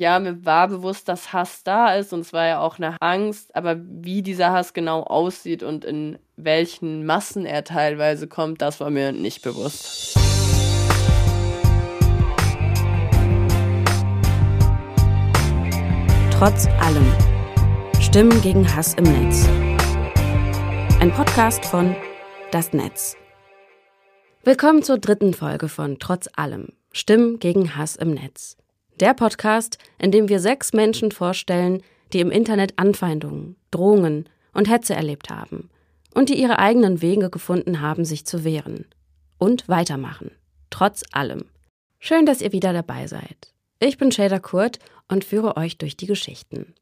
Ja, mir war bewusst, dass Hass da ist und es war ja auch eine Angst, aber wie dieser Hass genau aussieht und in welchen Massen er teilweise kommt, das war mir nicht bewusst. Trotz allem. Stimmen gegen Hass im Netz. Ein Podcast von Das Netz. Willkommen zur dritten Folge von Trotz allem. Stimmen gegen Hass im Netz. Der Podcast, in dem wir sechs Menschen vorstellen, die im Internet Anfeindungen, Drohungen und Hetze erlebt haben und die ihre eigenen Wege gefunden haben, sich zu wehren. Und weitermachen. Trotz allem. Schön, dass ihr wieder dabei seid. Ich bin Shader Kurt und führe euch durch die Geschichten.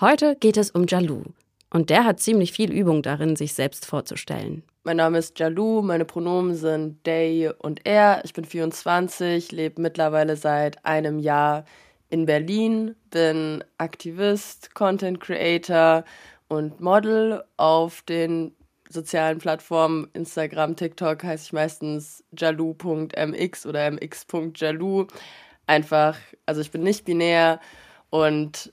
Heute geht es um Jalou. Und der hat ziemlich viel Übung darin, sich selbst vorzustellen. Mein Name ist Jalou, meine Pronomen sind they und er. Ich bin 24, lebe mittlerweile seit einem Jahr in Berlin, bin Aktivist, Content Creator und Model. Auf den sozialen Plattformen Instagram, TikTok heiße ich meistens jalou.mx oder mx.jalou. Einfach, also ich bin nicht binär und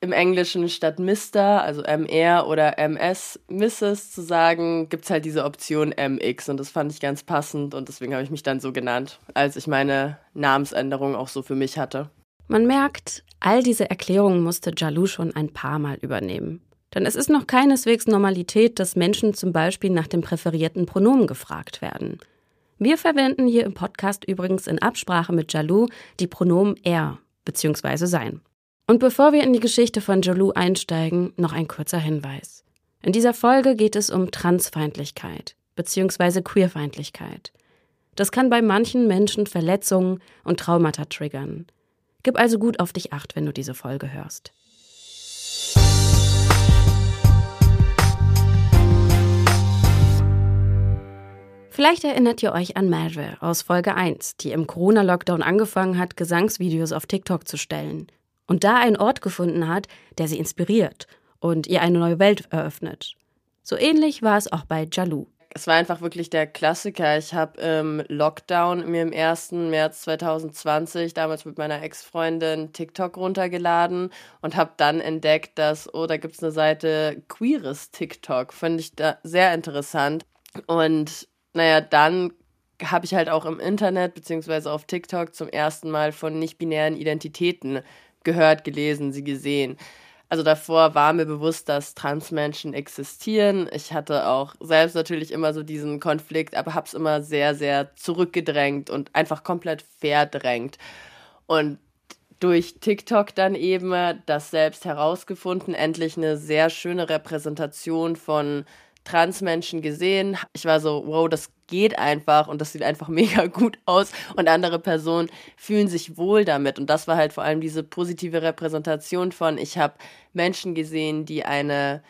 im Englischen statt Mr., also MR oder MS, Mrs. zu sagen, gibt es halt diese Option MX und das fand ich ganz passend und deswegen habe ich mich dann so genannt, als ich meine Namensänderung auch so für mich hatte. Man merkt, all diese Erklärungen musste Jalou schon ein paar Mal übernehmen. Denn es ist noch keineswegs Normalität, dass Menschen zum Beispiel nach dem präferierten Pronomen gefragt werden. Wir verwenden hier im Podcast übrigens in Absprache mit Jalou die Pronomen er bzw. sein. Und bevor wir in die Geschichte von Jolou einsteigen, noch ein kurzer Hinweis. In dieser Folge geht es um Transfeindlichkeit bzw. Queerfeindlichkeit. Das kann bei manchen Menschen Verletzungen und Traumata triggern. Gib also gut auf dich acht, wenn du diese Folge hörst. Vielleicht erinnert ihr euch an Marve aus Folge 1, die im Corona-Lockdown angefangen hat, Gesangsvideos auf TikTok zu stellen und da einen Ort gefunden hat, der sie inspiriert und ihr eine neue Welt eröffnet. So ähnlich war es auch bei Jalou. Es war einfach wirklich der Klassiker. Ich habe im Lockdown mir im 1. März 2020 damals mit meiner Ex-Freundin TikTok runtergeladen und habe dann entdeckt, dass, oh, da gibt es eine Seite Queeres TikTok. Fand ich da sehr interessant. Und naja, dann habe ich halt auch im Internet beziehungsweise auf TikTok zum ersten Mal von nicht-binären Identitäten gehört, gelesen, sie gesehen. Also davor war mir bewusst, dass Transmenschen existieren. Ich hatte auch selbst natürlich immer so diesen Konflikt, aber habe es immer sehr, sehr zurückgedrängt und einfach komplett verdrängt. Und durch TikTok dann eben das selbst herausgefunden, endlich eine sehr schöne Repräsentation von Transmenschen gesehen. Ich war so, wow, das geht einfach und das sieht einfach mega gut aus und andere Personen fühlen sich wohl damit. Und das war halt vor allem diese positive Repräsentation von, ich habe Menschen gesehen, die eine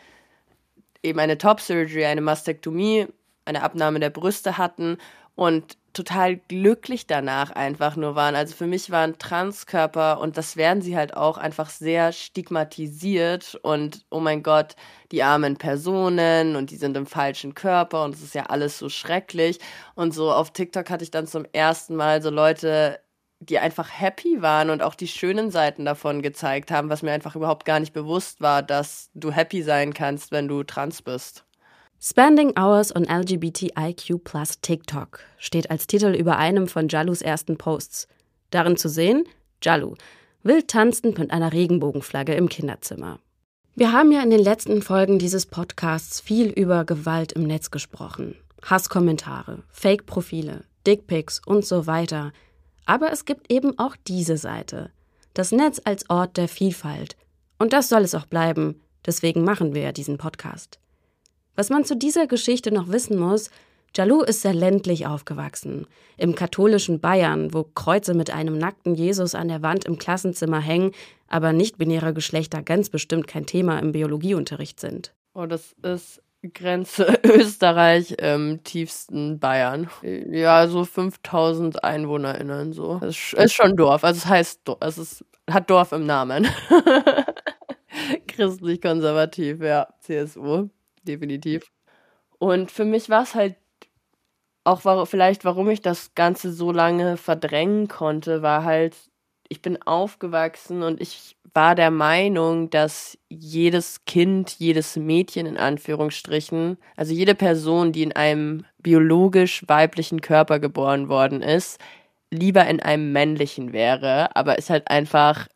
eben eine Top Surgery, eine Mastektomie, eine Abnahme der Brüste hatten und total glücklich danach einfach nur waren. Also für mich waren Transkörper und das werden sie halt auch einfach sehr stigmatisiert und oh mein Gott, die armen Personen und die sind im falschen Körper und es ist ja alles so schrecklich. Und so auf TikTok hatte ich dann zum ersten Mal so Leute, die einfach happy waren und auch die schönen Seiten davon gezeigt haben, was mir einfach überhaupt gar nicht bewusst war, dass du happy sein kannst, wenn du trans bist. Spending Hours on LGBTIQ plus TikTok steht als Titel über einem von Jalus ersten Posts. Darin zu sehen, Jalu, wild tanzend mit einer Regenbogenflagge im Kinderzimmer. Wir haben ja in den letzten Folgen dieses Podcasts viel über Gewalt im Netz gesprochen. Hasskommentare, Fake-Profile, Dickpics und so weiter. Aber es gibt eben auch diese Seite. Das Netz als Ort der Vielfalt. Und das soll es auch bleiben. Deswegen machen wir ja diesen Podcast. Was man zu dieser Geschichte noch wissen muss, Jalou ist sehr ländlich aufgewachsen. Im katholischen Bayern, wo Kreuze mit einem nackten Jesus an der Wand im Klassenzimmer hängen, aber nicht-binäre Geschlechter ganz bestimmt kein Thema im Biologieunterricht sind. Oh, das ist Grenze Österreich im tiefsten Bayern. Ja, so 5000 EinwohnerInnen so. Es ist schon Dorf, also es heißt, es ist, hat Dorf im Namen. Christlich-konservativ, ja, CSU definitiv. Und für mich war es halt auch war, vielleicht, warum ich das Ganze so lange verdrängen konnte, war halt ich bin aufgewachsen und ich war der Meinung, dass jedes Kind, jedes Mädchen in Anführungsstrichen, also jede Person, die in einem biologisch weiblichen Körper geboren worden ist, lieber in einem männlichen wäre, aber ist halt einfach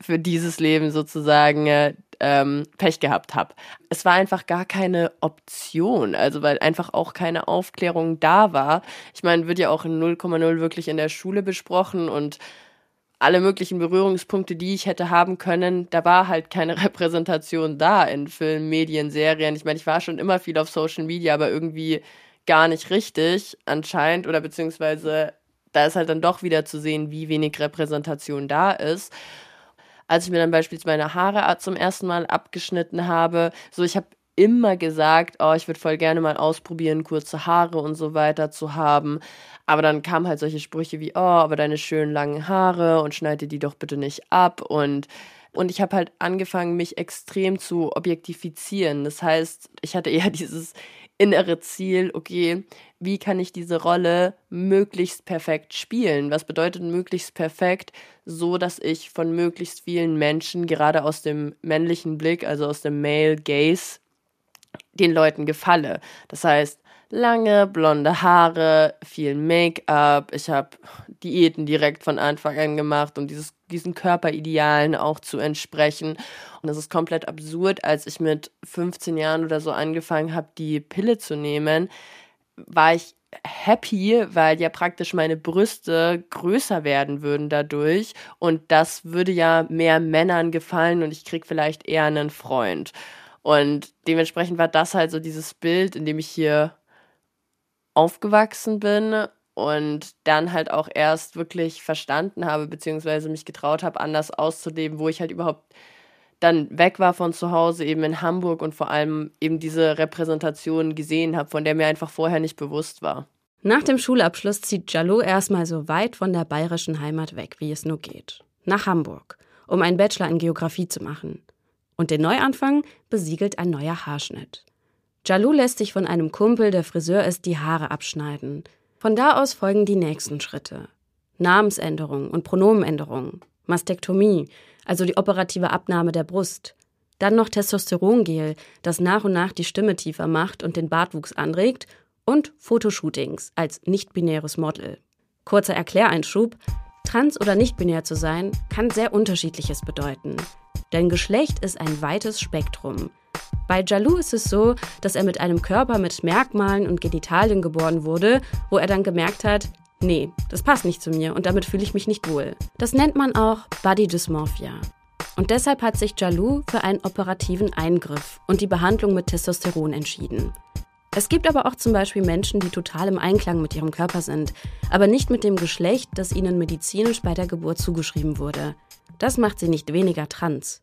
für dieses Leben sozusagen äh, ähm, Pech gehabt habe. Es war einfach gar keine Option, also weil einfach auch keine Aufklärung da war. Ich meine, wird ja auch in 0,0 wirklich in der Schule besprochen und alle möglichen Berührungspunkte, die ich hätte haben können, da war halt keine Repräsentation da in Filmen, Medien, Serien. Ich meine, ich war schon immer viel auf Social Media, aber irgendwie gar nicht richtig anscheinend oder beziehungsweise da ist halt dann doch wieder zu sehen, wie wenig Repräsentation da ist als ich mir dann beispielsweise meine Haare zum ersten Mal abgeschnitten habe, so ich habe immer gesagt, oh, ich würde voll gerne mal ausprobieren, kurze Haare und so weiter zu haben. Aber dann kamen halt solche Sprüche wie, oh, aber deine schönen langen Haare und schneide die doch bitte nicht ab und und ich habe halt angefangen, mich extrem zu objektifizieren. Das heißt, ich hatte eher dieses innere Ziel, okay, wie kann ich diese Rolle möglichst perfekt spielen? Was bedeutet möglichst perfekt? So, dass ich von möglichst vielen Menschen, gerade aus dem männlichen Blick, also aus dem Male Gaze, den Leuten gefalle. Das heißt, lange blonde Haare, viel Make-up. Ich habe Diäten direkt von Anfang an gemacht, um dieses, diesen Körperidealen auch zu entsprechen. Und es ist komplett absurd, als ich mit 15 Jahren oder so angefangen habe, die Pille zu nehmen war ich happy, weil ja praktisch meine Brüste größer werden würden dadurch und das würde ja mehr Männern gefallen und ich krieg vielleicht eher einen Freund. Und dementsprechend war das halt so dieses Bild, in dem ich hier aufgewachsen bin und dann halt auch erst wirklich verstanden habe, beziehungsweise mich getraut habe, anders auszuleben, wo ich halt überhaupt dann weg war von zu Hause, eben in Hamburg und vor allem eben diese Repräsentation gesehen habe, von der mir einfach vorher nicht bewusst war. Nach dem Schulabschluss zieht Jalou erstmal so weit von der bayerischen Heimat weg, wie es nur geht. Nach Hamburg, um einen Bachelor in Geografie zu machen. Und den Neuanfang besiegelt ein neuer Haarschnitt. Jalou lässt sich von einem Kumpel, der Friseur ist, die Haare abschneiden. Von da aus folgen die nächsten Schritte. Namensänderung und Pronomenänderung, Mastektomie, also die operative Abnahme der Brust. Dann noch Testosterongel, das nach und nach die Stimme tiefer macht und den Bartwuchs anregt. Und Fotoshootings als nicht-binäres Model. Kurzer Erkläreinschub. Trans- oder nicht-binär zu sein, kann sehr unterschiedliches bedeuten. Denn Geschlecht ist ein weites Spektrum. Bei Jalou ist es so, dass er mit einem Körper mit Merkmalen und Genitalien geboren wurde, wo er dann gemerkt hat, nee, das passt nicht zu mir und damit fühle ich mich nicht wohl. Das nennt man auch Body Dysmorphia. Und deshalb hat sich Jalou für einen operativen Eingriff und die Behandlung mit Testosteron entschieden. Es gibt aber auch zum Beispiel Menschen, die total im Einklang mit ihrem Körper sind, aber nicht mit dem Geschlecht, das ihnen medizinisch bei der Geburt zugeschrieben wurde. Das macht sie nicht weniger trans.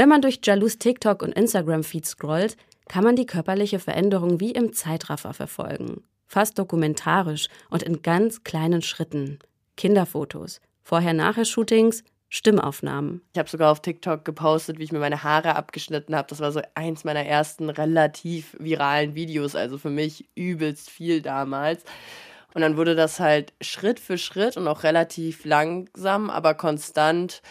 Wenn man durch Jalous TikTok und Instagram-Feed scrollt, kann man die körperliche Veränderung wie im Zeitraffer verfolgen fast dokumentarisch und in ganz kleinen Schritten. Kinderfotos, Vorher-Nachher-Shootings, Stimmaufnahmen. Ich habe sogar auf TikTok gepostet, wie ich mir meine Haare abgeschnitten habe. Das war so eins meiner ersten relativ viralen Videos, also für mich übelst viel damals. Und dann wurde das halt Schritt für Schritt und auch relativ langsam, aber konstant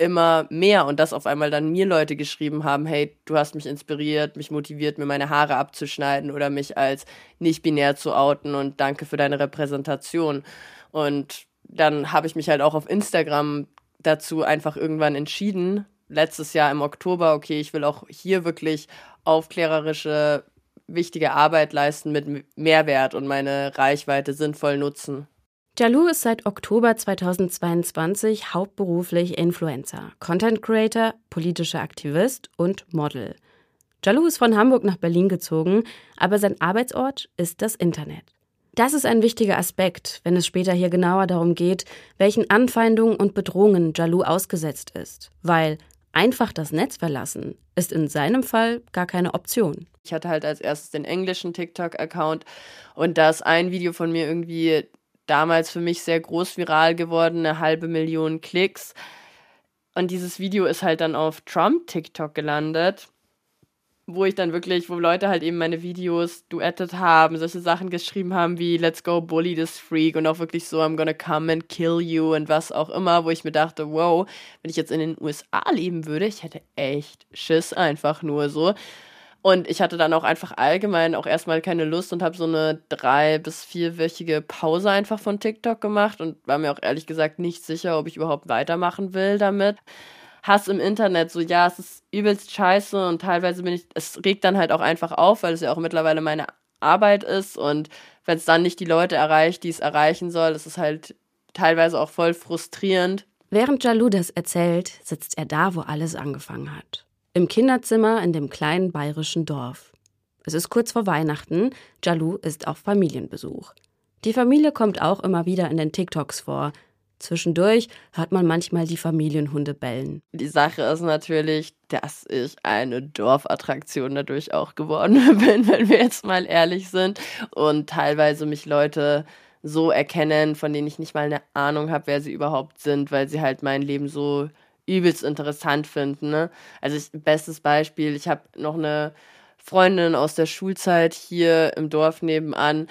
immer mehr und dass auf einmal dann mir Leute geschrieben haben, hey, du hast mich inspiriert, mich motiviert, mir meine Haare abzuschneiden oder mich als nicht binär zu outen und danke für deine Repräsentation. Und dann habe ich mich halt auch auf Instagram dazu einfach irgendwann entschieden, letztes Jahr im Oktober, okay, ich will auch hier wirklich aufklärerische, wichtige Arbeit leisten mit Mehrwert und meine Reichweite sinnvoll nutzen. Jalou ist seit Oktober 2022 hauptberuflich Influencer, Content Creator, politischer Aktivist und Model. Jalou ist von Hamburg nach Berlin gezogen, aber sein Arbeitsort ist das Internet. Das ist ein wichtiger Aspekt, wenn es später hier genauer darum geht, welchen Anfeindungen und Bedrohungen Jalou ausgesetzt ist, weil einfach das Netz verlassen ist in seinem Fall gar keine Option. Ich hatte halt als erstes den englischen TikTok-Account und da ist ein Video von mir irgendwie damals für mich sehr groß viral geworden, eine halbe Million Klicks. Und dieses Video ist halt dann auf Trump TikTok gelandet, wo ich dann wirklich, wo Leute halt eben meine Videos duettet haben, solche Sachen geschrieben haben wie Let's go bully this freak und auch wirklich so I'm gonna come and kill you und was auch immer, wo ich mir dachte, wow, wenn ich jetzt in den USA leben würde, ich hätte echt Schiss einfach nur so. Und ich hatte dann auch einfach allgemein auch erstmal keine Lust und habe so eine drei- bis vierwöchige Pause einfach von TikTok gemacht und war mir auch ehrlich gesagt nicht sicher, ob ich überhaupt weitermachen will damit. Hass im Internet, so ja, es ist übelst scheiße und teilweise bin ich, es regt dann halt auch einfach auf, weil es ja auch mittlerweile meine Arbeit ist und wenn es dann nicht die Leute erreicht, die es erreichen soll, ist es halt teilweise auch voll frustrierend. Während Jalou das erzählt, sitzt er da, wo alles angefangen hat. Im Kinderzimmer in dem kleinen bayerischen Dorf. Es ist kurz vor Weihnachten, Jalou ist auf Familienbesuch. Die Familie kommt auch immer wieder in den TikToks vor, Zwischendurch hört man manchmal die Familienhunde bellen. Die Sache ist natürlich, dass ich eine Dorfattraktion dadurch auch geworden bin, wenn wir jetzt mal ehrlich sind. Und teilweise mich Leute so erkennen, von denen ich nicht mal eine Ahnung habe, wer sie überhaupt sind, weil sie halt mein Leben so übelst interessant finden. Ne? Also ich, bestes Beispiel, ich habe noch eine Freundin aus der Schulzeit hier im Dorf nebenan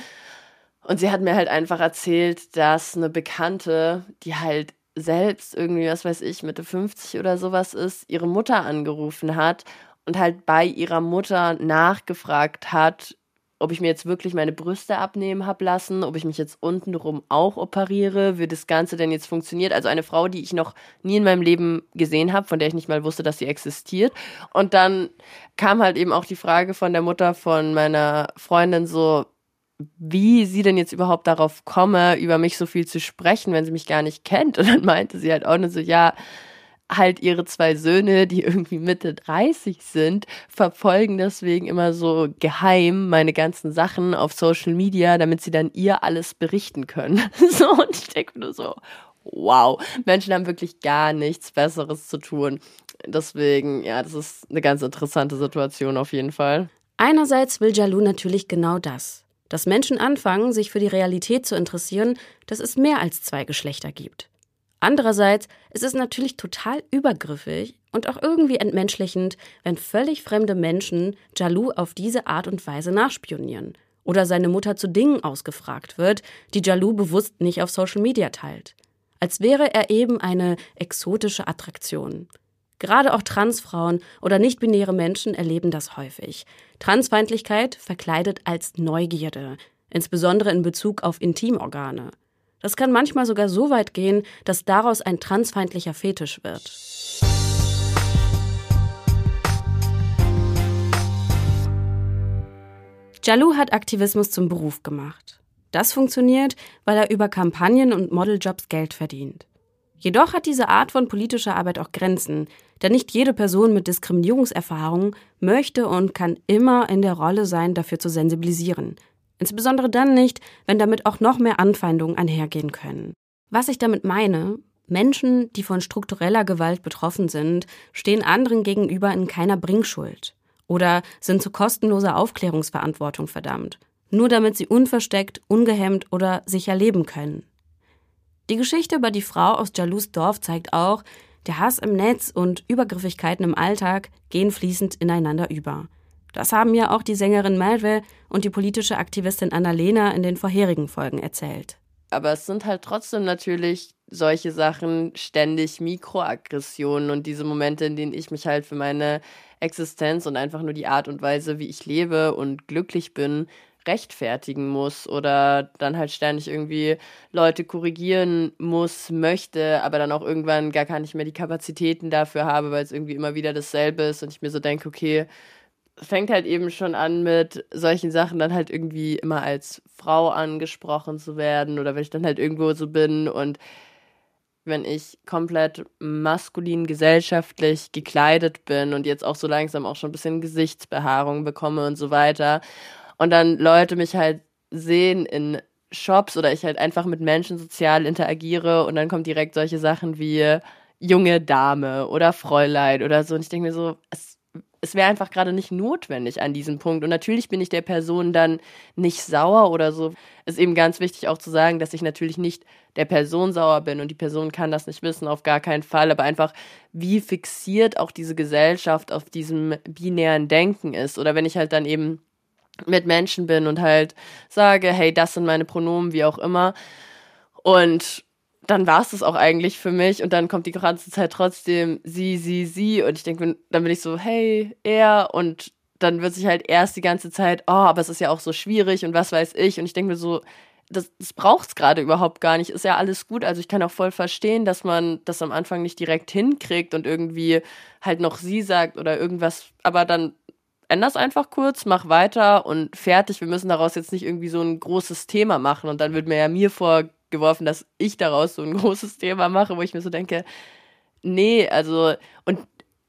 und sie hat mir halt einfach erzählt, dass eine Bekannte, die halt selbst irgendwie, was weiß ich, Mitte 50 oder sowas ist, ihre Mutter angerufen hat und halt bei ihrer Mutter nachgefragt hat, ob ich mir jetzt wirklich meine Brüste abnehmen habe lassen, ob ich mich jetzt untenrum auch operiere, wie das Ganze denn jetzt funktioniert. Also eine Frau, die ich noch nie in meinem Leben gesehen habe, von der ich nicht mal wusste, dass sie existiert. Und dann kam halt eben auch die Frage von der Mutter von meiner Freundin so, wie sie denn jetzt überhaupt darauf komme, über mich so viel zu sprechen, wenn sie mich gar nicht kennt. Und dann meinte sie halt auch nur so, ja, halt ihre zwei Söhne, die irgendwie Mitte 30 sind, verfolgen deswegen immer so geheim meine ganzen Sachen auf Social Media, damit sie dann ihr alles berichten können. So, und ich denke nur so, wow, Menschen haben wirklich gar nichts Besseres zu tun. Deswegen, ja, das ist eine ganz interessante Situation auf jeden Fall. Einerseits will Jalou natürlich genau das dass Menschen anfangen, sich für die Realität zu interessieren, dass es mehr als zwei Geschlechter gibt. Andererseits ist es natürlich total übergriffig und auch irgendwie entmenschlichend, wenn völlig fremde Menschen Jalou auf diese Art und Weise nachspionieren oder seine Mutter zu Dingen ausgefragt wird, die Jalou bewusst nicht auf Social Media teilt. Als wäre er eben eine exotische Attraktion. Gerade auch Transfrauen oder nichtbinäre Menschen erleben das häufig. Transfeindlichkeit verkleidet als Neugierde, insbesondere in Bezug auf Intimorgane. Das kann manchmal sogar so weit gehen, dass daraus ein transfeindlicher Fetisch wird. Jalou hat Aktivismus zum Beruf gemacht. Das funktioniert, weil er über Kampagnen und Modeljobs Geld verdient. Jedoch hat diese Art von politischer Arbeit auch Grenzen, denn nicht jede Person mit Diskriminierungserfahrung möchte und kann immer in der Rolle sein, dafür zu sensibilisieren. Insbesondere dann nicht, wenn damit auch noch mehr Anfeindungen einhergehen können. Was ich damit meine, Menschen, die von struktureller Gewalt betroffen sind, stehen anderen gegenüber in keiner Bringschuld oder sind zu kostenloser Aufklärungsverantwortung verdammt, nur damit sie unversteckt, ungehemmt oder sicher leben können. Die Geschichte über die Frau aus Jalous Dorf zeigt auch, der Hass im Netz und Übergriffigkeiten im Alltag gehen fließend ineinander über. Das haben ja auch die Sängerin Malve und die politische Aktivistin Annalena in den vorherigen Folgen erzählt. Aber es sind halt trotzdem natürlich solche Sachen ständig Mikroaggressionen und diese Momente, in denen ich mich halt für meine Existenz und einfach nur die Art und Weise, wie ich lebe und glücklich bin, rechtfertigen muss oder dann halt ständig irgendwie Leute korrigieren muss, möchte, aber dann auch irgendwann gar nicht mehr die Kapazitäten dafür habe, weil es irgendwie immer wieder dasselbe ist und ich mir so denke, okay, fängt halt eben schon an mit solchen Sachen dann halt irgendwie immer als Frau angesprochen zu werden oder wenn ich dann halt irgendwo so bin und wenn ich komplett maskulin gesellschaftlich gekleidet bin und jetzt auch so langsam auch schon ein bisschen Gesichtsbehaarung bekomme und so weiter und dann Leute mich halt sehen in Shops oder ich halt einfach mit Menschen sozial interagiere und dann kommen direkt solche Sachen wie junge Dame oder Fräulein oder so. Und ich denke mir so, es, es wäre einfach gerade nicht notwendig an diesem Punkt. Und natürlich bin ich der Person dann nicht sauer oder so. Ist eben ganz wichtig auch zu sagen, dass ich natürlich nicht der Person sauer bin und die Person kann das nicht wissen, auf gar keinen Fall. Aber einfach, wie fixiert auch diese Gesellschaft auf diesem binären Denken ist. Oder wenn ich halt dann eben mit Menschen bin und halt sage, hey, das sind meine Pronomen, wie auch immer. Und dann war es das auch eigentlich für mich und dann kommt die ganze Zeit trotzdem sie, sie, sie und ich denke, dann bin ich so, hey, er und dann wird sich halt erst die ganze Zeit, oh, aber es ist ja auch so schwierig und was weiß ich und ich denke mir so, das, das braucht es gerade überhaupt gar nicht, ist ja alles gut, also ich kann auch voll verstehen, dass man das am Anfang nicht direkt hinkriegt und irgendwie halt noch sie sagt oder irgendwas, aber dann änders einfach kurz, mach weiter und fertig. Wir müssen daraus jetzt nicht irgendwie so ein großes Thema machen. Und dann wird mir ja mir vor, geworfen, dass ich daraus so ein großes Thema mache, wo ich mir so denke, nee, also, und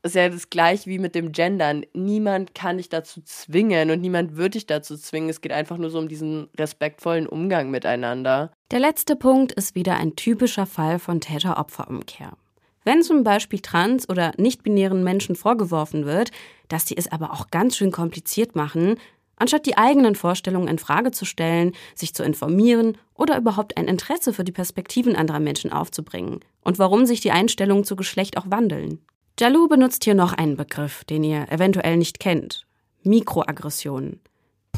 es ist ja das gleiche wie mit dem Gendern. Niemand kann dich dazu zwingen und niemand wird dich dazu zwingen. Es geht einfach nur so um diesen respektvollen Umgang miteinander. Der letzte Punkt ist wieder ein typischer Fall von Täter-Opfer-Umkehr. Wenn zum Beispiel trans- oder nicht-binären Menschen vorgeworfen wird, dass sie es aber auch ganz schön kompliziert machen, Anstatt die eigenen Vorstellungen in Frage zu stellen, sich zu informieren oder überhaupt ein Interesse für die Perspektiven anderer Menschen aufzubringen und warum sich die Einstellungen zu Geschlecht auch wandeln. Jalou benutzt hier noch einen Begriff, den ihr eventuell nicht kennt. Mikroaggressionen.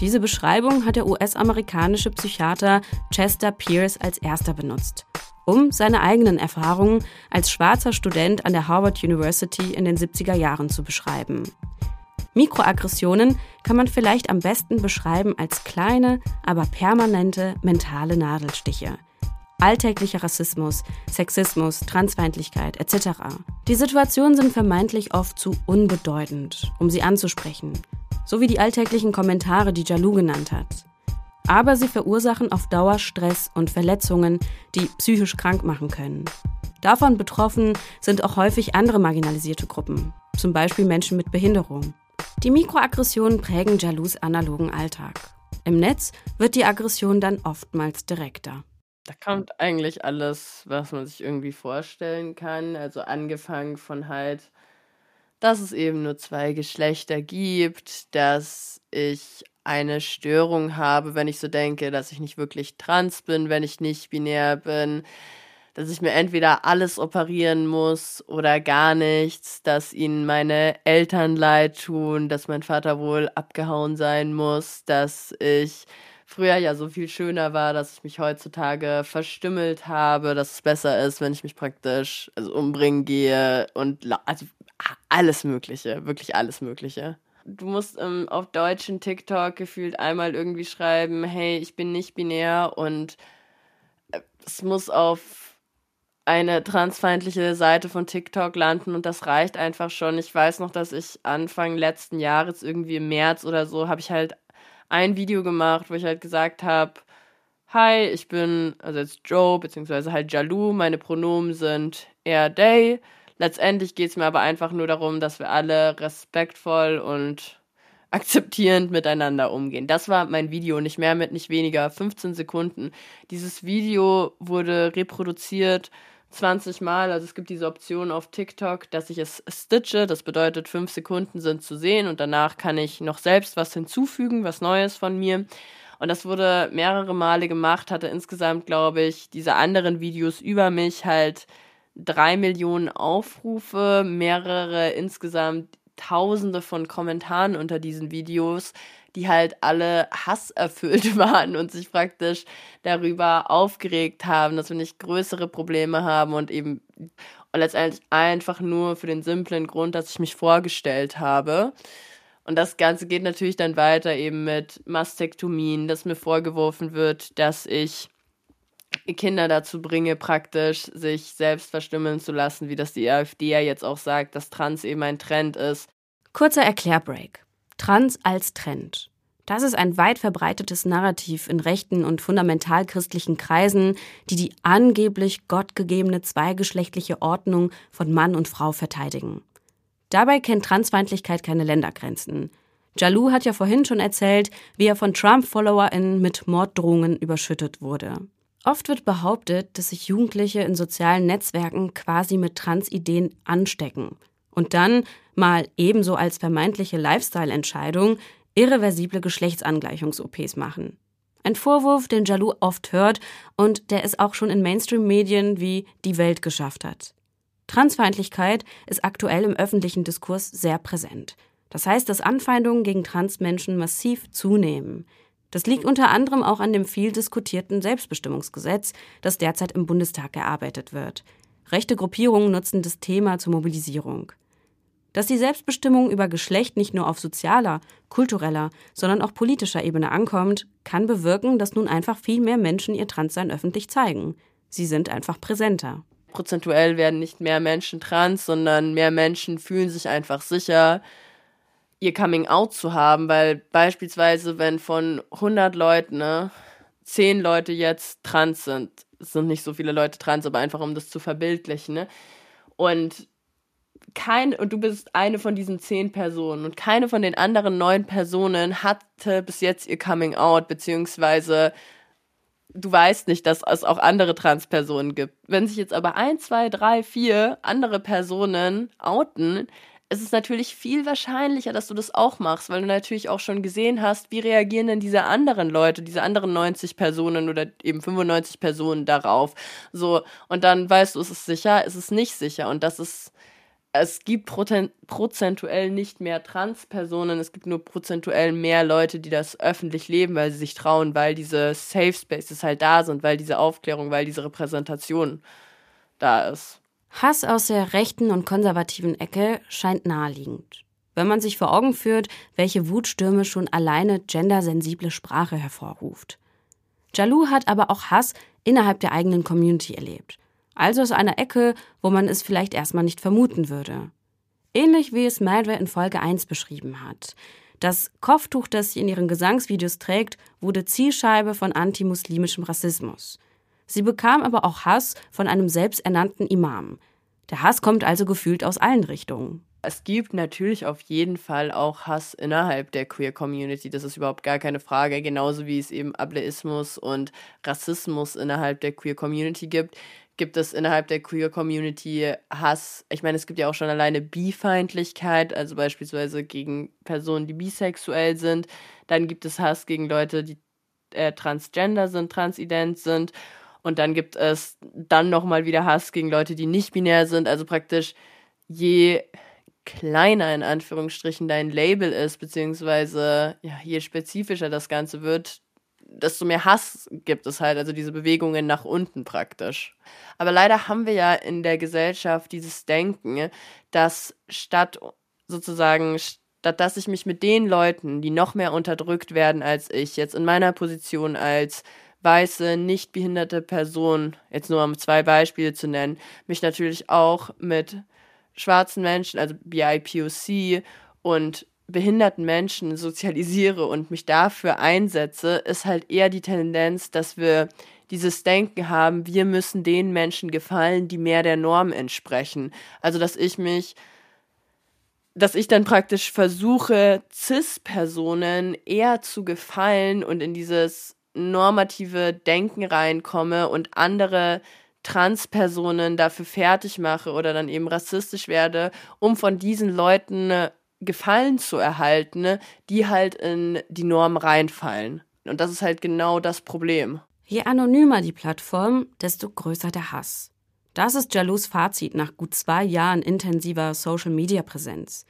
Diese Beschreibung hat der US-amerikanische Psychiater Chester Pierce als erster benutzt, um seine eigenen Erfahrungen als schwarzer Student an der Harvard University in den 70er Jahren zu beschreiben. Mikroaggressionen kann man vielleicht am besten beschreiben als kleine, aber permanente mentale Nadelstiche. Alltäglicher Rassismus, Sexismus, Transfeindlichkeit etc. Die Situationen sind vermeintlich oft zu unbedeutend, um sie anzusprechen, so wie die alltäglichen Kommentare, die Jalou genannt hat. Aber sie verursachen auf Dauer Stress und Verletzungen, die psychisch krank machen können. Davon betroffen sind auch häufig andere marginalisierte Gruppen, zum Beispiel Menschen mit Behinderung. Die Mikroaggressionen prägen Jalous analogen Alltag. Im Netz wird die Aggression dann oftmals direkter. Da kommt eigentlich alles, was man sich irgendwie vorstellen kann. Also angefangen von halt, dass es eben nur zwei Geschlechter gibt, dass ich eine Störung habe, wenn ich so denke, dass ich nicht wirklich trans bin, wenn ich nicht binär bin, dass ich mir entweder alles operieren muss oder gar nichts, dass ihnen meine Eltern leid tun, dass mein Vater wohl abgehauen sein muss, dass ich früher ja so viel schöner war, dass ich mich heutzutage verstümmelt habe, dass es besser ist, wenn ich mich praktisch also umbringen gehe und also alles Mögliche, wirklich alles Mögliche. Du musst ähm, auf deutschen TikTok gefühlt einmal irgendwie schreiben, hey, ich bin nicht binär und äh, es muss auf eine transfeindliche Seite von TikTok landen und das reicht einfach schon. Ich weiß noch, dass ich Anfang letzten Jahres, irgendwie im März oder so, habe ich halt ein Video gemacht, wo ich halt gesagt habe, hi, ich bin, also jetzt Joe, beziehungsweise halt Jalou, meine Pronomen sind er, they. Letztendlich geht es mir aber einfach nur darum, dass wir alle respektvoll und akzeptierend miteinander umgehen. Das war mein Video, nicht mehr mit, nicht weniger, 15 Sekunden. Dieses Video wurde reproduziert 20 Mal. Also es gibt diese Option auf TikTok, dass ich es stitche. Das bedeutet, fünf Sekunden sind zu sehen und danach kann ich noch selbst was hinzufügen, was Neues von mir. Und das wurde mehrere Male gemacht, hatte insgesamt, glaube ich, diese anderen Videos über mich halt drei Millionen Aufrufe, mehrere insgesamt Tausende von Kommentaren unter diesen Videos die halt alle hasserfüllt waren und sich praktisch darüber aufgeregt haben, dass wir nicht größere Probleme haben und eben und letztendlich einfach nur für den simplen Grund, dass ich mich vorgestellt habe. Und das Ganze geht natürlich dann weiter eben mit Mastektomien, dass mir vorgeworfen wird, dass ich Kinder dazu bringe, praktisch sich selbst verstimmeln zu lassen, wie das die AfD ja jetzt auch sagt, dass Trans eben ein Trend ist. Kurzer Erklärbreak. Trans als Trend. Das ist ein weit verbreitetes Narrativ in rechten und fundamentalchristlichen Kreisen, die die angeblich gottgegebene zweigeschlechtliche Ordnung von Mann und Frau verteidigen. Dabei kennt Transfeindlichkeit keine Ländergrenzen. Jalou hat ja vorhin schon erzählt, wie er von Trump-FollowerInnen mit Morddrohungen überschüttet wurde. Oft wird behauptet, dass sich Jugendliche in sozialen Netzwerken quasi mit Transideen anstecken Und dann, mal ebenso als vermeintliche Lifestyle-Entscheidung, irreversible Geschlechtsangleichungs-OPs machen. Ein Vorwurf, den Jalou oft hört und der es auch schon in Mainstream-Medien wie Die Welt geschafft hat. Transfeindlichkeit ist aktuell im öffentlichen Diskurs sehr präsent. Das heißt, dass Anfeindungen gegen Transmenschen massiv zunehmen. Das liegt unter anderem auch an dem viel diskutierten Selbstbestimmungsgesetz, das derzeit im Bundestag erarbeitet wird. Rechte Gruppierungen nutzen das Thema zur Mobilisierung. Dass die Selbstbestimmung über Geschlecht nicht nur auf sozialer, kultureller, sondern auch politischer Ebene ankommt, kann bewirken, dass nun einfach viel mehr Menschen ihr Transsein öffentlich zeigen. Sie sind einfach präsenter. Prozentuell werden nicht mehr Menschen trans, sondern mehr Menschen fühlen sich einfach sicher, ihr Coming Out zu haben, weil beispielsweise, wenn von 100 Leuten, ne, 10 Leute jetzt trans sind, es sind nicht so viele Leute trans, aber einfach um das zu verbildlichen, ne, und kein, und du bist eine von diesen zehn Personen und keine von den anderen neun Personen hatte bis jetzt ihr Coming Out, beziehungsweise du weißt nicht, dass es auch andere Transpersonen gibt. Wenn sich jetzt aber ein, zwei, drei, vier andere Personen outen, ist es natürlich viel wahrscheinlicher, dass du das auch machst, weil du natürlich auch schon gesehen hast, wie reagieren denn diese anderen Leute, diese anderen 90 Personen oder eben 95 Personen darauf. So, und dann weißt du, ist es sicher, ist es nicht sicher. Und das ist es gibt prozentuell nicht mehr Transpersonen, es gibt nur prozentuell mehr Leute, die das öffentlich leben, weil sie sich trauen, weil diese Safe Spaces halt da sind, weil diese Aufklärung, weil diese Repräsentation da ist. Hass aus der rechten und konservativen Ecke scheint naheliegend. Wenn man sich vor Augen führt, welche Wutstürme schon alleine gendersensible Sprache hervorruft. Jalou hat aber auch Hass innerhalb der eigenen Community erlebt also aus einer Ecke, wo man es vielleicht erstmal nicht vermuten würde. Ähnlich wie es Madre in Folge 1 beschrieben hat. Das Kopftuch, das sie in ihren Gesangsvideos trägt, wurde Zielscheibe von antimuslimischem Rassismus. Sie bekam aber auch Hass von einem selbsternannten Imam. Der Hass kommt also gefühlt aus allen Richtungen. Es gibt natürlich auf jeden Fall auch Hass innerhalb der Queer Community. Das ist überhaupt gar keine Frage. Genauso wie es eben Ableismus und Rassismus innerhalb der Queer Community gibt gibt es innerhalb der Queer Community Hass. Ich meine, es gibt ja auch schon alleine Bifeindlichkeit, also beispielsweise gegen Personen, die bisexuell sind. Dann gibt es Hass gegen Leute, die äh, transgender sind, transident sind. Und dann gibt es dann nochmal wieder Hass gegen Leute, die nicht binär sind. Also praktisch je kleiner in Anführungsstrichen dein Label ist, beziehungsweise ja, je spezifischer das Ganze wird, desto mehr Hass gibt es halt, also diese Bewegungen nach unten praktisch. Aber leider haben wir ja in der Gesellschaft dieses Denken, dass statt sozusagen, statt dass ich mich mit den Leuten, die noch mehr unterdrückt werden als ich, jetzt in meiner Position als weiße, nicht behinderte Person, jetzt nur um zwei Beispiele zu nennen, mich natürlich auch mit schwarzen Menschen, also BIPOC und behinderten Menschen sozialisiere und mich dafür einsetze, ist halt eher die Tendenz, dass wir dieses Denken haben, wir müssen den Menschen gefallen, die mehr der Norm entsprechen. Also, dass ich mich, dass ich dann praktisch versuche, CIS-Personen eher zu gefallen und in dieses normative Denken reinkomme und andere Transpersonen dafür fertig mache oder dann eben rassistisch werde, um von diesen Leuten Gefallen zu erhalten, die halt in die Norm reinfallen. Und das ist halt genau das Problem. Je anonymer die Plattform, desto größer der Hass. Das ist Jalous Fazit nach gut zwei Jahren intensiver Social-Media-Präsenz.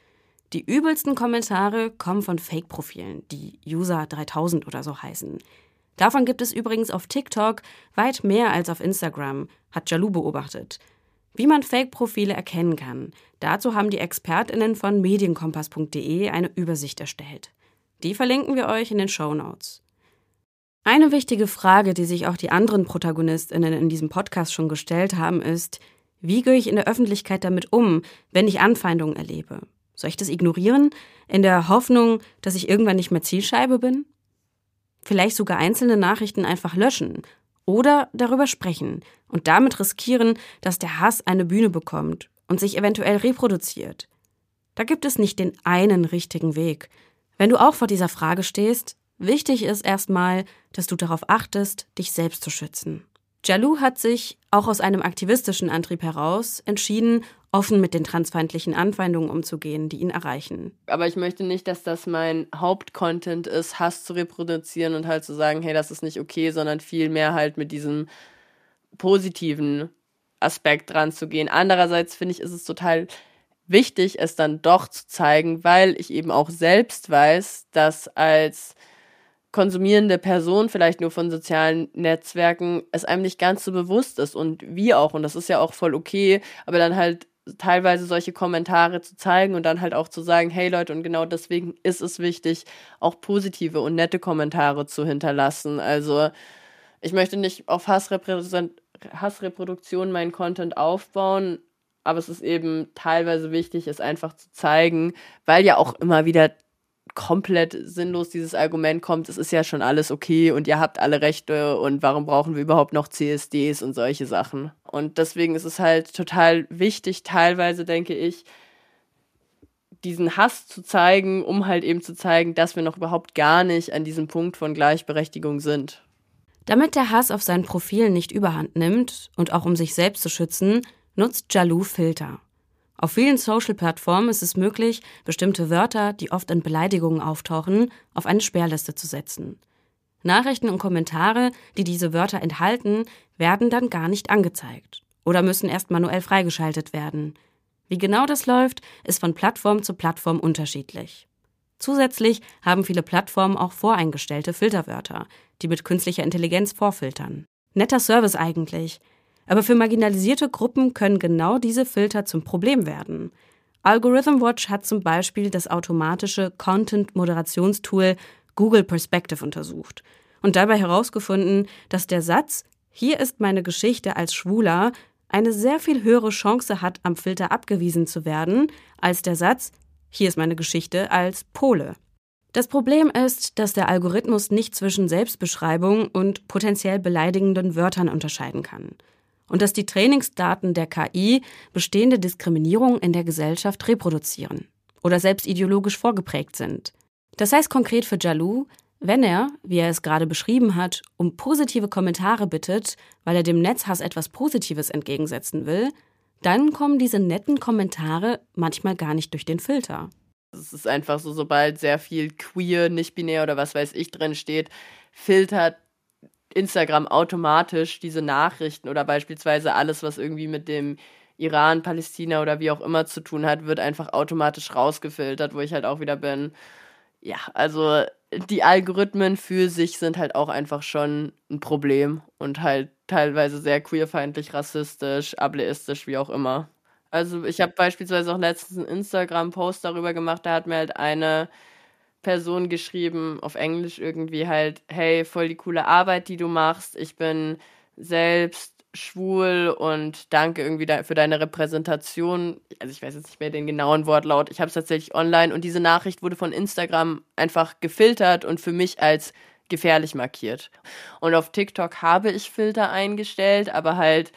Die übelsten Kommentare kommen von Fake-Profilen, die User 3000 oder so heißen. Davon gibt es übrigens auf TikTok weit mehr als auf Instagram, hat Jalou beobachtet. Wie man Fake-Profile erkennen kann, dazu haben die ExpertInnen von medienkompass.de eine Übersicht erstellt. Die verlinken wir euch in den Show Notes. Eine wichtige Frage, die sich auch die anderen ProtagonistInnen in diesem Podcast schon gestellt haben, ist, wie gehe ich in der Öffentlichkeit damit um, wenn ich Anfeindungen erlebe? Soll ich das ignorieren, in der Hoffnung, dass ich irgendwann nicht mehr Zielscheibe bin? Vielleicht sogar einzelne Nachrichten einfach löschen oder darüber sprechen und damit riskieren, dass der Hass eine Bühne bekommt und sich eventuell reproduziert. Da gibt es nicht den einen richtigen Weg. Wenn du auch vor dieser Frage stehst, wichtig ist erstmal, dass du darauf achtest, dich selbst zu schützen. Jalou hat sich, auch aus einem aktivistischen Antrieb heraus, entschieden, offen mit den transfeindlichen Anfeindungen umzugehen, die ihn erreichen. Aber ich möchte nicht, dass das mein Hauptcontent ist, Hass zu reproduzieren und halt zu sagen, hey, das ist nicht okay, sondern vielmehr halt mit diesem positiven Aspekt dran zu gehen. Andererseits finde ich, ist es total wichtig, es dann doch zu zeigen, weil ich eben auch selbst weiß, dass als konsumierende Person, vielleicht nur von sozialen Netzwerken, es einem nicht ganz so bewusst ist und wie auch, und das ist ja auch voll okay, aber dann halt teilweise solche Kommentare zu zeigen und dann halt auch zu sagen, hey Leute, und genau deswegen ist es wichtig, auch positive und nette Kommentare zu hinterlassen. Also ich möchte nicht auf Hassreproduktion meinen Content aufbauen, aber es ist eben teilweise wichtig, es einfach zu zeigen, weil ja auch immer wieder komplett sinnlos dieses Argument kommt, es ist ja schon alles okay und ihr habt alle Rechte und warum brauchen wir überhaupt noch CSDs und solche Sachen. Und deswegen ist es halt total wichtig, teilweise denke ich, diesen Hass zu zeigen, um halt eben zu zeigen, dass wir noch überhaupt gar nicht an diesem Punkt von Gleichberechtigung sind. Damit der Hass auf sein Profil nicht überhand nimmt und auch um sich selbst zu schützen, nutzt Jalou Filter. Auf vielen Social-Plattformen ist es möglich, bestimmte Wörter, die oft in Beleidigungen auftauchen, auf eine Sperrliste zu setzen. Nachrichten und Kommentare, die diese Wörter enthalten, werden dann gar nicht angezeigt oder müssen erst manuell freigeschaltet werden. Wie genau das läuft, ist von Plattform zu Plattform unterschiedlich. Zusätzlich haben viele Plattformen auch voreingestellte Filterwörter, die mit künstlicher Intelligenz vorfiltern. Netter Service eigentlich, aber für marginalisierte Gruppen können genau diese Filter zum Problem werden. Algorithm Watch hat zum Beispiel das automatische Content-Moderationstool Google Perspective untersucht und dabei herausgefunden, dass der Satz Hier ist meine Geschichte als Schwuler eine sehr viel höhere Chance hat, am Filter abgewiesen zu werden, als der Satz Hier ist meine Geschichte als Pole. Das Problem ist, dass der Algorithmus nicht zwischen Selbstbeschreibung und potenziell beleidigenden Wörtern unterscheiden kann und dass die Trainingsdaten der KI bestehende Diskriminierung in der Gesellschaft reproduzieren oder selbst ideologisch vorgeprägt sind. Das heißt konkret für Jalou, wenn er, wie er es gerade beschrieben hat, um positive Kommentare bittet, weil er dem Netzhass etwas Positives entgegensetzen will, dann kommen diese netten Kommentare manchmal gar nicht durch den Filter. Es ist einfach so, sobald sehr viel queer, nicht binär oder was weiß ich drin steht, filtert Instagram automatisch diese Nachrichten oder beispielsweise alles, was irgendwie mit dem Iran, Palästina oder wie auch immer zu tun hat, wird einfach automatisch rausgefiltert, wo ich halt auch wieder bin. Ja, also die Algorithmen für sich sind halt auch einfach schon ein Problem und halt teilweise sehr queerfeindlich, rassistisch, ableistisch, wie auch immer. Also ich habe beispielsweise auch letztens einen Instagram-Post darüber gemacht, da hat mir halt eine Person geschrieben, auf Englisch irgendwie halt, hey, voll die coole Arbeit, die du machst. Ich bin selbst schwul und danke irgendwie für deine Repräsentation. Also ich weiß jetzt nicht mehr den genauen Wortlaut. Ich habe es tatsächlich online und diese Nachricht wurde von Instagram einfach gefiltert und für mich als gefährlich markiert. Und auf TikTok habe ich Filter eingestellt, aber halt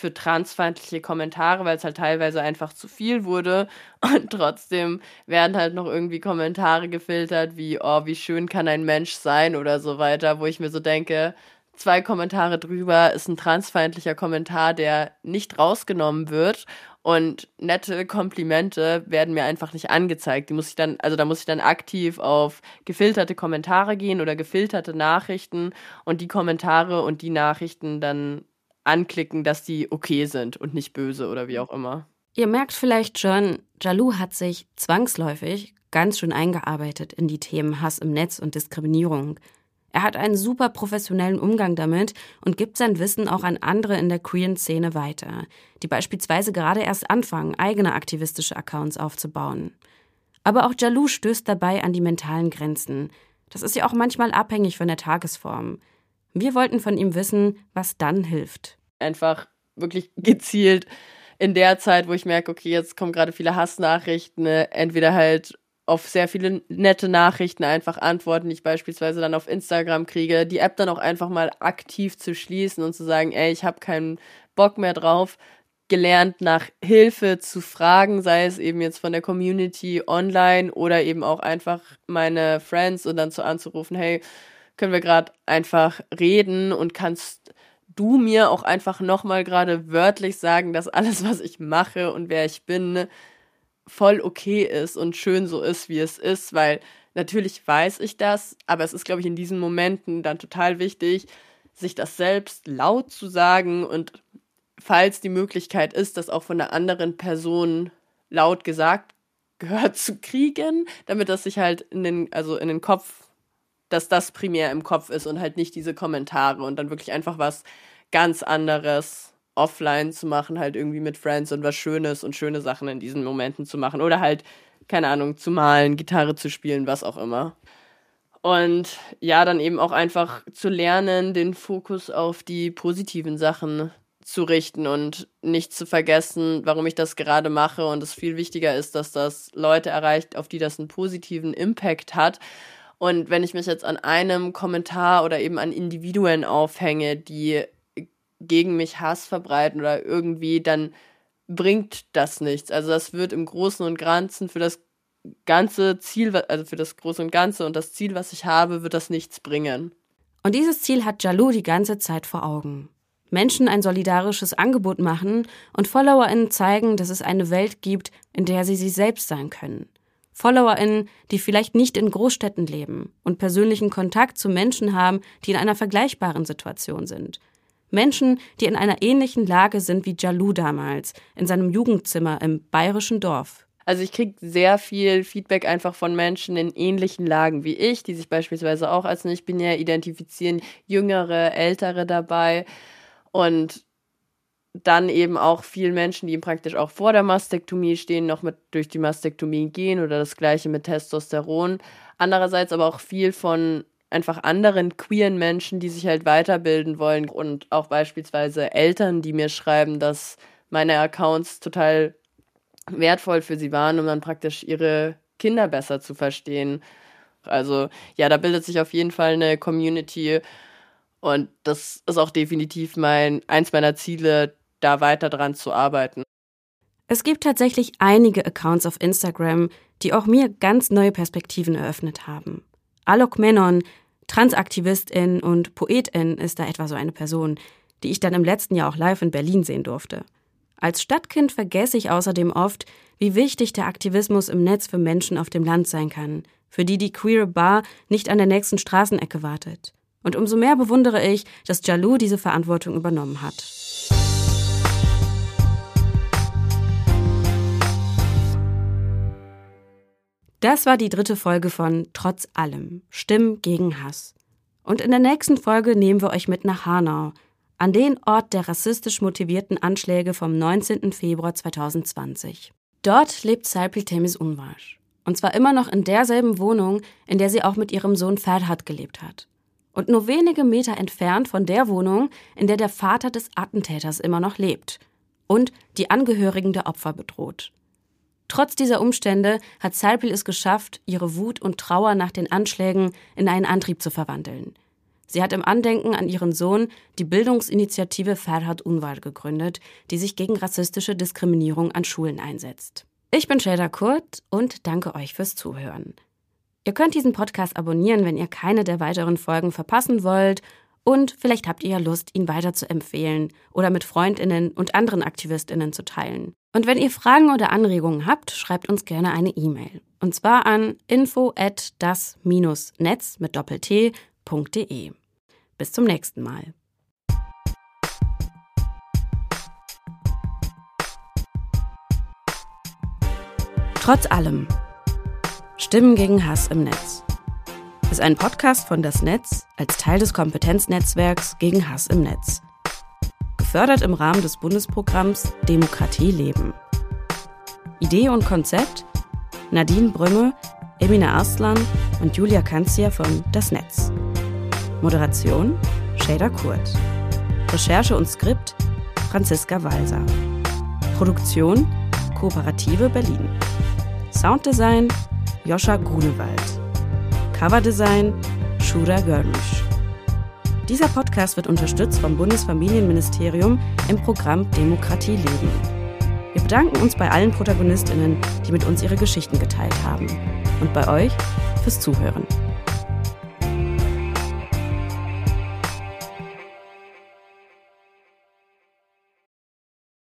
für transfeindliche Kommentare, weil es halt teilweise einfach zu viel wurde. Und trotzdem werden halt noch irgendwie Kommentare gefiltert, wie, oh, wie schön kann ein Mensch sein oder so weiter, wo ich mir so denke, zwei Kommentare drüber ist ein transfeindlicher Kommentar, der nicht rausgenommen wird. Und nette Komplimente werden mir einfach nicht angezeigt. Die muss ich dann, also da muss ich dann aktiv auf gefilterte Kommentare gehen oder gefilterte Nachrichten und die Kommentare und die Nachrichten dann anklicken, dass die okay sind und nicht böse oder wie auch immer. Ihr merkt vielleicht schon, Jalou hat sich zwangsläufig ganz schön eingearbeitet in die Themen Hass im Netz und Diskriminierung. Er hat einen super professionellen Umgang damit und gibt sein Wissen auch an andere in der queeren Szene weiter, die beispielsweise gerade erst anfangen, eigene aktivistische Accounts aufzubauen. Aber auch Jalou stößt dabei an die mentalen Grenzen. Das ist ja auch manchmal abhängig von der Tagesform. Wir wollten von ihm wissen, was dann hilft. Einfach wirklich gezielt in der Zeit, wo ich merke, okay, jetzt kommen gerade viele Hassnachrichten, ne, entweder halt auf sehr viele nette Nachrichten einfach antworten, die ich beispielsweise dann auf Instagram kriege, die App dann auch einfach mal aktiv zu schließen und zu sagen, ey, ich habe keinen Bock mehr drauf, gelernt nach Hilfe zu fragen, sei es eben jetzt von der Community online oder eben auch einfach meine Friends und dann zu anzurufen, hey, können wir gerade einfach reden und kannst du mir auch einfach nochmal gerade wörtlich sagen, dass alles, was ich mache und wer ich bin, voll okay ist und schön so ist, wie es ist, weil natürlich weiß ich das, aber es ist, glaube ich, in diesen Momenten dann total wichtig, sich das selbst laut zu sagen und falls die Möglichkeit ist, das auch von der anderen Person laut gesagt gehört zu kriegen, damit das sich halt in den, also in den Kopf, dass das primär im Kopf ist und halt nicht diese Kommentare und dann wirklich einfach was ganz anderes offline zu machen, halt irgendwie mit Friends und was Schönes und schöne Sachen in diesen Momenten zu machen oder halt, keine Ahnung, zu malen, Gitarre zu spielen, was auch immer. Und ja, dann eben auch einfach zu lernen, den Fokus auf die positiven Sachen zu richten und nicht zu vergessen, warum ich das gerade mache und es viel wichtiger ist, dass das Leute erreicht, auf die das einen positiven Impact hat. Und wenn ich mich jetzt an einem Kommentar oder eben an Individuen aufhänge, die gegen mich Hass verbreiten oder irgendwie, dann bringt das nichts. Also das wird im Großen und Ganzen für das ganze Ziel, also für das Große und Ganze und das Ziel, was ich habe, wird das nichts bringen. Und dieses Ziel hat Jalou die ganze Zeit vor Augen. Menschen ein solidarisches Angebot machen und FollowerInnen zeigen, dass es eine Welt gibt, in der sie sie selbst sein können. FollowerInnen, die vielleicht nicht in Großstädten leben und persönlichen Kontakt zu Menschen haben, die in einer vergleichbaren Situation sind. Menschen, die in einer ähnlichen Lage sind wie Jalou damals, in seinem Jugendzimmer im bayerischen Dorf. Also ich kriege sehr viel Feedback einfach von Menschen in ähnlichen Lagen wie ich, die sich beispielsweise auch als nicht-binär identifizieren, jüngere, ältere dabei. Und dann eben auch vielen Menschen, die praktisch auch vor der Mastektomie stehen, noch mit durch die Mastektomie gehen oder das gleiche mit Testosteron. Andererseits aber auch viel von einfach anderen queeren Menschen, die sich halt weiterbilden wollen und auch beispielsweise Eltern, die mir schreiben, dass meine Accounts total wertvoll für sie waren, um dann praktisch ihre Kinder besser zu verstehen. Also ja, da bildet sich auf jeden Fall eine Community und das ist auch definitiv mein eins meiner Ziele, da weiter dran zu arbeiten. Es gibt tatsächlich einige Accounts auf Instagram, die auch mir ganz neue Perspektiven eröffnet haben. Alok Menon, Transaktivistin und Poetin, ist da etwa so eine Person, die ich dann im letzten Jahr auch live in Berlin sehen durfte. Als Stadtkind vergesse ich außerdem oft, wie wichtig der Aktivismus im Netz für Menschen auf dem Land sein kann, für die die queere Bar nicht an der nächsten Straßenecke wartet. Und umso mehr bewundere ich, dass Jalou diese Verantwortung übernommen hat. Das war die dritte Folge von Trotz allem Stimmen gegen Hass. Und in der nächsten Folge nehmen wir euch mit nach Hanau, an den Ort der rassistisch motivierten Anschläge vom 19. Februar 2020. Dort lebt Serpil Temis Unwasch. Und zwar immer noch in derselben Wohnung, in der sie auch mit ihrem Sohn Ferhat gelebt hat und nur wenige Meter entfernt von der Wohnung, in der der Vater des Attentäters immer noch lebt und die Angehörigen der Opfer bedroht. Trotz dieser Umstände hat Serpil es geschafft, ihre Wut und Trauer nach den Anschlägen in einen Antrieb zu verwandeln. Sie hat im Andenken an ihren Sohn die Bildungsinitiative Ferhat Unvar gegründet, die sich gegen rassistische Diskriminierung an Schulen einsetzt. Ich bin Shelda Kurt und danke euch fürs Zuhören. Ihr könnt diesen Podcast abonnieren, wenn ihr keine der weiteren Folgen verpassen wollt. Und vielleicht habt ihr ja Lust, ihn weiter zu empfehlen oder mit Freundinnen und anderen Aktivistinnen zu teilen. Und wenn ihr Fragen oder Anregungen habt, schreibt uns gerne eine E-Mail. Und zwar an info at das-netz mit doppelt-t.de. Bis zum nächsten Mal. Trotz allem Stimmen gegen Hass im Netz. Ist ein Podcast von Das Netz als Teil des Kompetenznetzwerks gegen Hass im Netz. Gefördert im Rahmen des Bundesprogramms Demokratie leben. Idee und Konzept Nadine Brümme, Emina Arslan und Julia Kanzia von Das Netz. Moderation Shader Kurt. Recherche und Skript Franziska Walser. Produktion Kooperative Berlin. Sounddesign Joscha Grunewald. Coverdesign Shura Görmisch. Dieser Podcast wird unterstützt vom Bundesfamilienministerium im Programm Demokratie leben. Wir bedanken uns bei allen Protagonistinnen, die mit uns ihre Geschichten geteilt haben. Und bei euch fürs Zuhören.